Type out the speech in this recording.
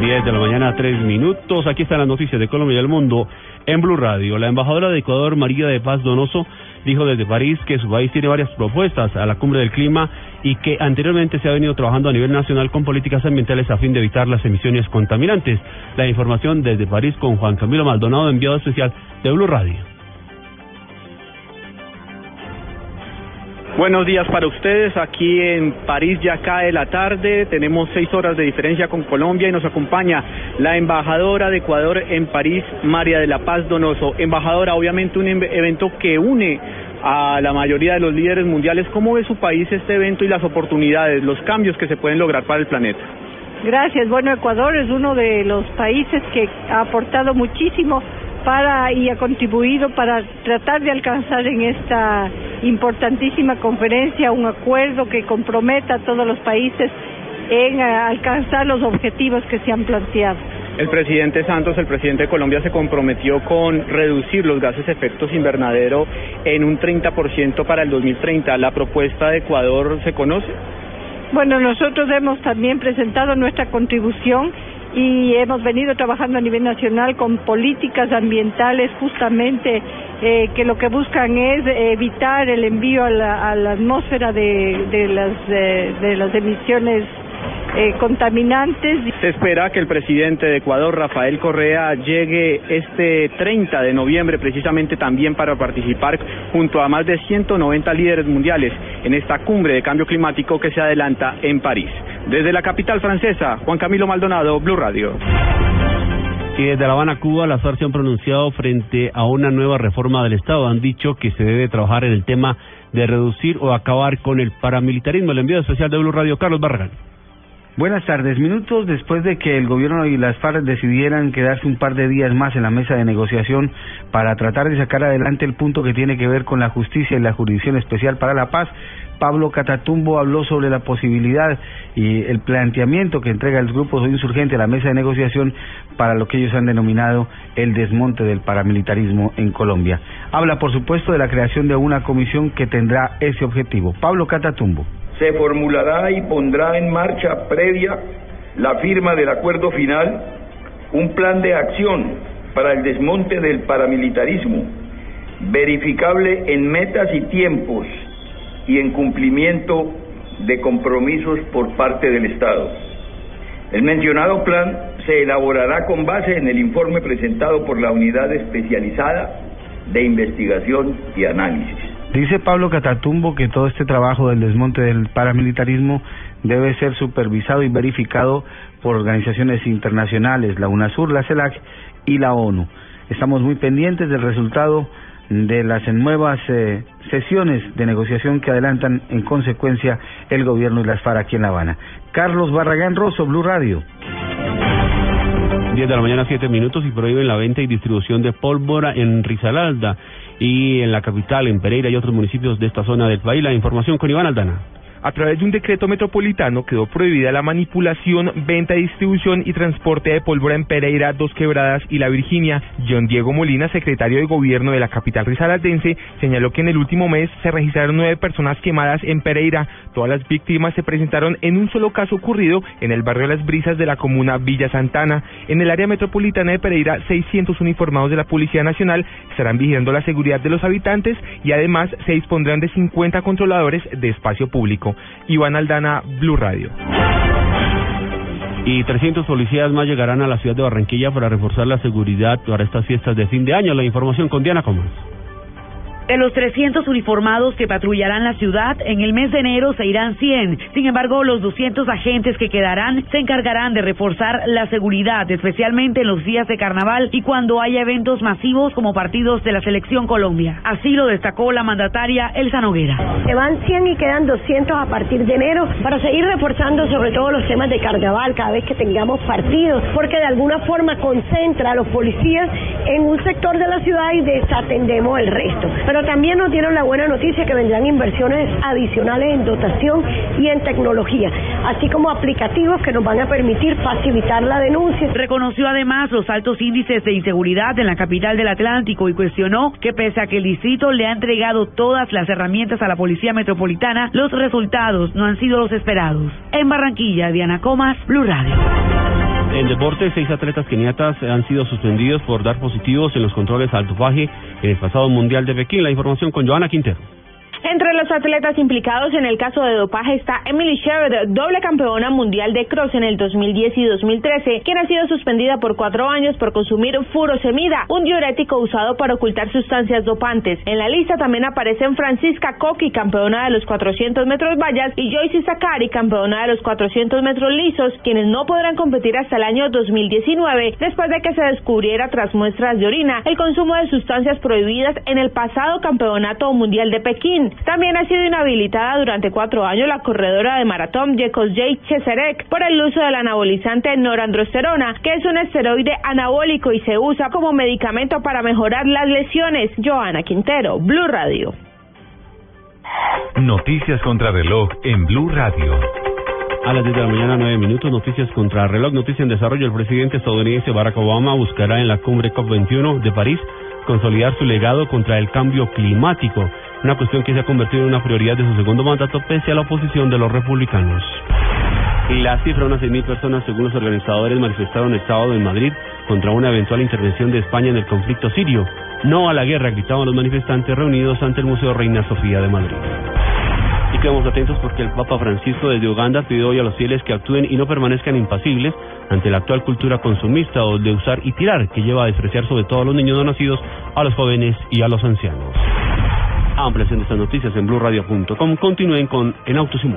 10 de la mañana, tres minutos. Aquí están las noticias de Colombia y del mundo en Blue Radio. La embajadora de Ecuador, María de Paz Donoso, dijo desde París que su país tiene varias propuestas a la cumbre del clima y que anteriormente se ha venido trabajando a nivel nacional con políticas ambientales a fin de evitar las emisiones contaminantes. La información desde París con Juan Camilo Maldonado, enviado especial de Blue Radio. Buenos días para ustedes. Aquí en París ya cae la tarde. Tenemos seis horas de diferencia con Colombia y nos acompaña la embajadora de Ecuador en París, María de la Paz Donoso. Embajadora, obviamente un evento que une a la mayoría de los líderes mundiales. ¿Cómo ve su país este evento y las oportunidades, los cambios que se pueden lograr para el planeta? Gracias. Bueno, Ecuador es uno de los países que ha aportado muchísimo para y ha contribuido para tratar de alcanzar en esta importantísima conferencia un acuerdo que comprometa a todos los países en eh, alcanzar los objetivos que se han planteado. El presidente Santos, el presidente de Colombia, se comprometió con reducir los gases efectos invernadero en un 30% para el 2030. ¿La propuesta de Ecuador se conoce? Bueno, nosotros hemos también presentado nuestra contribución y hemos venido trabajando a nivel nacional con políticas ambientales justamente eh, que lo que buscan es evitar el envío a la, atmósfera de, de, las, de las emisiones eh, contaminantes. Se espera que el presidente de Ecuador, Rafael Correa, llegue este 30 de noviembre precisamente también para participar junto a más de 190 líderes mundiales en esta cumbre de cambio climático que se adelanta en París. Desde la capital francesa, Juan Camilo Maldonado, Blue Radio. Y desde La Habana, Cuba, las FARC se han pronunciado frente a una nueva reforma del Estado. Han dicho que se debe trabajar en el tema de reducir o acabar con el paramilitarismo. El envío especial de Blue Radio, Carlos Barragán. Buenas tardes. Minutos después de que el gobierno y las FARC decidieran quedarse un par de días más en la mesa de negociación para tratar de sacar adelante el punto que tiene que ver con la justicia y la Jurisdicción Especial para la Paz, Pablo Catatumbo habló sobre la posibilidad y el planteamiento que entrega el grupo insurgente a la mesa de negociación para lo que ellos han denominado el desmonte del paramilitarismo en Colombia. Habla, por supuesto, de la creación de una comisión que tendrá ese objetivo. Pablo Catatumbo se formulará y pondrá en marcha previa la firma del acuerdo final un plan de acción para el desmonte del paramilitarismo, verificable en metas y tiempos y en cumplimiento de compromisos por parte del Estado. El mencionado plan se elaborará con base en el informe presentado por la Unidad Especializada de Investigación y Análisis. Dice Pablo Catatumbo que todo este trabajo del desmonte del paramilitarismo debe ser supervisado y verificado por organizaciones internacionales, la UNASUR, la CELAC y la ONU. Estamos muy pendientes del resultado de las nuevas eh, sesiones de negociación que adelantan en consecuencia el gobierno y las FARC aquí en La Habana. Carlos Barragán Rosso, Blue Radio. 10 de la mañana, 7 minutos y prohíben la venta y distribución de pólvora en Rizalalda y en la capital, en Pereira y otros municipios de esta zona del país. La información con Iván Aldana. A través de un decreto metropolitano quedó prohibida la manipulación, venta, distribución y transporte de pólvora en Pereira, Dos Quebradas y La Virginia. John Diego Molina, secretario de gobierno de la capital risaraldense, señaló que en el último mes se registraron nueve personas quemadas en Pereira. Todas las víctimas se presentaron en un solo caso ocurrido en el barrio Las Brisas de la comuna Villa Santana. En el área metropolitana de Pereira, 600 uniformados de la Policía Nacional estarán vigilando la seguridad de los habitantes y además se dispondrán de 50 controladores de espacio público. Iván Aldana, Blue Radio. Y 300 policías más llegarán a la ciudad de Barranquilla para reforzar la seguridad para estas fiestas de fin de año. La información con Diana Comas. De los 300 uniformados que patrullarán la ciudad, en el mes de enero se irán 100. Sin embargo, los 200 agentes que quedarán se encargarán de reforzar la seguridad, especialmente en los días de carnaval y cuando haya eventos masivos como partidos de la Selección Colombia. Así lo destacó la mandataria Elsa Noguera. Se van 100 y quedan 200 a partir de enero para seguir reforzando sobre todo los temas de carnaval cada vez que tengamos partidos, porque de alguna forma concentra a los policías en un sector de la ciudad y desatendemos el resto. Pero también nos dieron la buena noticia que vendrán inversiones adicionales en dotación y en tecnología, así como aplicativos que nos van a permitir facilitar la denuncia. Reconoció además los altos índices de inseguridad en la capital del Atlántico y cuestionó que pese a que el distrito le ha entregado todas las herramientas a la Policía Metropolitana, los resultados no han sido los esperados. En Barranquilla, Diana Comas, Blue Radio. En deporte, seis atletas keniatas han sido suspendidos por dar positivos en los controles al dopaje en el pasado Mundial de Pekín. La información con Joana Quintero. Entre los atletas implicados en el caso de dopaje está Emily Sheridan, doble campeona mundial de cross en el 2010 y 2013, quien ha sido suspendida por cuatro años por consumir furosemida, un diurético usado para ocultar sustancias dopantes. En la lista también aparecen Francisca Coqui, campeona de los 400 metros vallas, y Joyce Sakari, campeona de los 400 metros lisos, quienes no podrán competir hasta el año 2019, después de que se descubriera tras muestras de orina el consumo de sustancias prohibidas en el pasado campeonato mundial de Pekín. También ha sido inhabilitada durante cuatro años la corredora de maratón Jekosjay Cheserek por el uso del anabolizante norandrosterona, que es un esteroide anabólico y se usa como medicamento para mejorar las lesiones. Joana Quintero, Blue Radio. Noticias contra reloj en Blue Radio. A las 10 de la mañana, 9 minutos, noticias contra reloj, noticia en desarrollo. El presidente estadounidense Barack Obama buscará en la cumbre COP21 de París consolidar su legado contra el cambio climático una cuestión que se ha convertido en una prioridad de su segundo mandato pese a la oposición de los republicanos. La cifra de unas 6.000 personas, según los organizadores, manifestaron el sábado en Madrid contra una eventual intervención de España en el conflicto sirio. No a la guerra, gritaban los manifestantes reunidos ante el Museo Reina Sofía de Madrid. Y quedamos atentos porque el Papa Francisco desde Uganda pidió hoy a los fieles que actúen y no permanezcan impasibles ante la actual cultura consumista o de usar y tirar que lleva a despreciar sobre todo a los niños no nacidos, a los jóvenes y a los ancianos. Ampliación de estas noticias en blurradio.com. Continúen con En Autos y